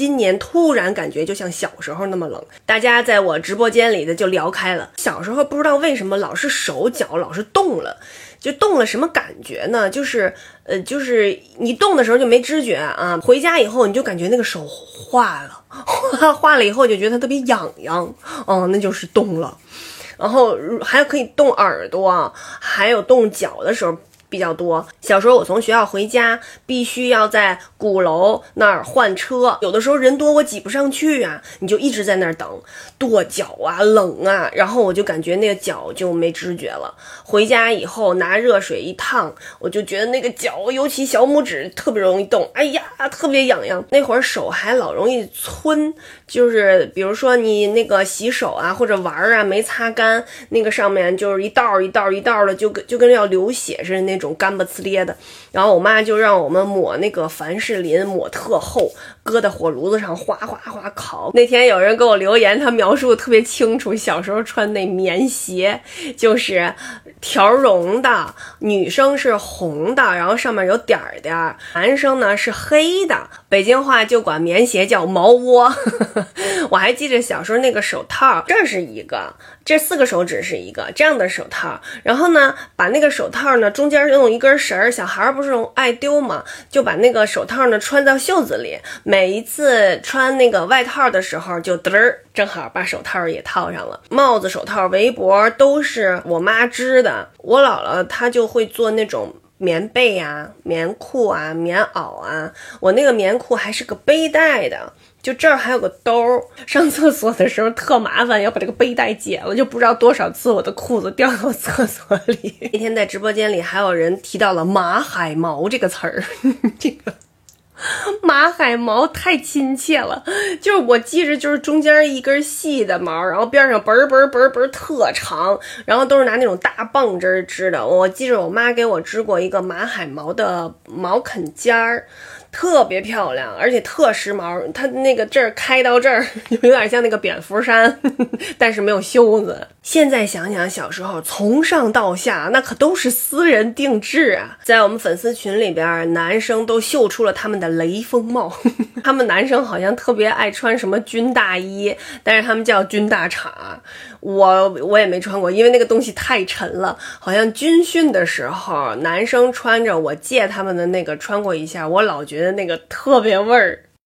今年突然感觉就像小时候那么冷，大家在我直播间里的就聊开了。小时候不知道为什么老是手脚老是动了，就动了什么感觉呢？就是呃，就是你动的时候就没知觉啊，回家以后你就感觉那个手化了，化了以后就觉得它特别痒痒，哦，那就是动了。然后还可以动耳朵，还有动脚的时候。比较多。小时候我从学校回家，必须要在鼓楼那儿换车，有的时候人多我挤不上去啊，你就一直在那儿等，跺脚啊，冷啊，然后我就感觉那个脚就没知觉了。回家以后拿热水一烫，我就觉得那个脚，尤其小拇指特别容易动，哎呀，特别痒痒。那会儿手还老容易皴，就是比如说你那个洗手啊或者玩啊没擦干，那个上面就是一道一道一道的，就跟就跟要流血似的那。种干巴呲咧的，然后我妈就让我们抹那个凡士林，抹特厚，搁在火炉子上哗哗哗烤。那天有人给我留言，他描述的特别清楚，小时候穿那棉鞋就是条绒的，女生是红的，然后上面有点儿点儿，男生呢是黑的。北京话就管棉鞋叫毛窝。我还记着小时候那个手套，这是一个，这四个手指是一个这样的手套，然后呢，把那个手套呢中间。用一根绳儿，小孩儿不是爱丢嘛，就把那个手套呢穿到袖子里。每一次穿那个外套的时候，就嘚儿，正好把手套也套上了。帽子、手套、围脖都是我妈织的。我姥姥她就会做那种棉被啊、棉裤啊、棉袄啊。我那个棉裤还是个背带的。就这儿还有个兜儿，上厕所的时候特麻烦，要把这个背带解了，就不知道多少次我的裤子掉到厕所里。那天在直播间里还有人提到了马海毛这个词儿，这个 马海毛太亲切了，就是我记着就是中间一根细的毛，然后边上嘣嘣嘣嘣特长，然后都是拿那种大棒针织的。我记着我妈给我织过一个马海毛的毛坎肩儿。特别漂亮，而且特时髦。它那个这儿开到这儿，有点像那个蝙蝠衫，但是没有袖子。现在想想，小时候从上到下那可都是私人定制啊。在我们粉丝群里边，男生都秀出了他们的雷锋帽。他们男生好像特别爱穿什么军大衣，但是他们叫军大氅。我我也没穿过，因为那个东西太沉了。好像军训的时候，男生穿着我借他们的那个穿过一下，我老觉觉得那个特别味儿。